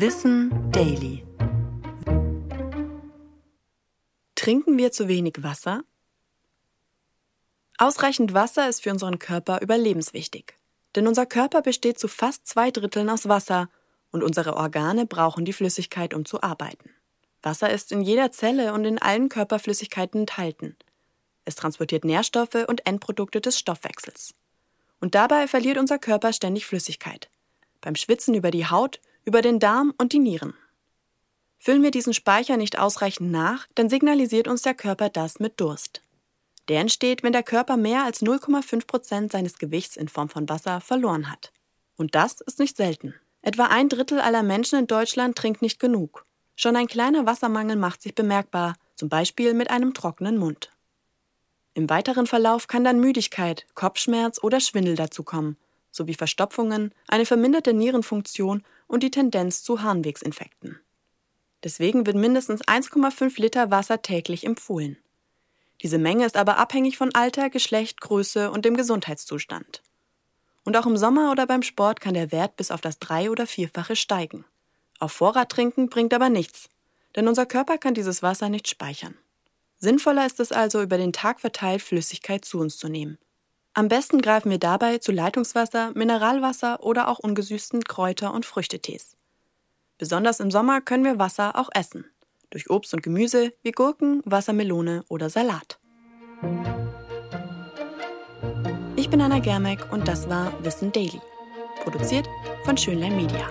Wissen Daily. Trinken wir zu wenig Wasser? Ausreichend Wasser ist für unseren Körper überlebenswichtig. Denn unser Körper besteht zu fast zwei Dritteln aus Wasser und unsere Organe brauchen die Flüssigkeit, um zu arbeiten. Wasser ist in jeder Zelle und in allen Körperflüssigkeiten enthalten. Es transportiert Nährstoffe und Endprodukte des Stoffwechsels. Und dabei verliert unser Körper ständig Flüssigkeit. Beim Schwitzen über die Haut über den Darm und die Nieren. Füllen wir diesen Speicher nicht ausreichend nach, dann signalisiert uns der Körper das mit Durst. Der entsteht, wenn der Körper mehr als 0,5 Prozent seines Gewichts in Form von Wasser verloren hat. Und das ist nicht selten. Etwa ein Drittel aller Menschen in Deutschland trinkt nicht genug. Schon ein kleiner Wassermangel macht sich bemerkbar, zum Beispiel mit einem trockenen Mund. Im weiteren Verlauf kann dann Müdigkeit, Kopfschmerz oder Schwindel dazukommen, sowie Verstopfungen, eine verminderte Nierenfunktion und die Tendenz zu Harnwegsinfekten. Deswegen wird mindestens 1,5 Liter Wasser täglich empfohlen. Diese Menge ist aber abhängig von Alter, Geschlecht, Größe und dem Gesundheitszustand. Und auch im Sommer oder beim Sport kann der Wert bis auf das drei- oder vierfache steigen. Auf Vorrat trinken bringt aber nichts, denn unser Körper kann dieses Wasser nicht speichern. Sinnvoller ist es also, über den Tag verteilt Flüssigkeit zu uns zu nehmen. Am besten greifen wir dabei zu Leitungswasser, Mineralwasser oder auch ungesüßten Kräuter- und Früchtetees. Besonders im Sommer können wir Wasser auch essen. Durch Obst und Gemüse wie Gurken, Wassermelone oder Salat. Ich bin Anna Germeck und das war Wissen Daily. Produziert von Schönlein Media.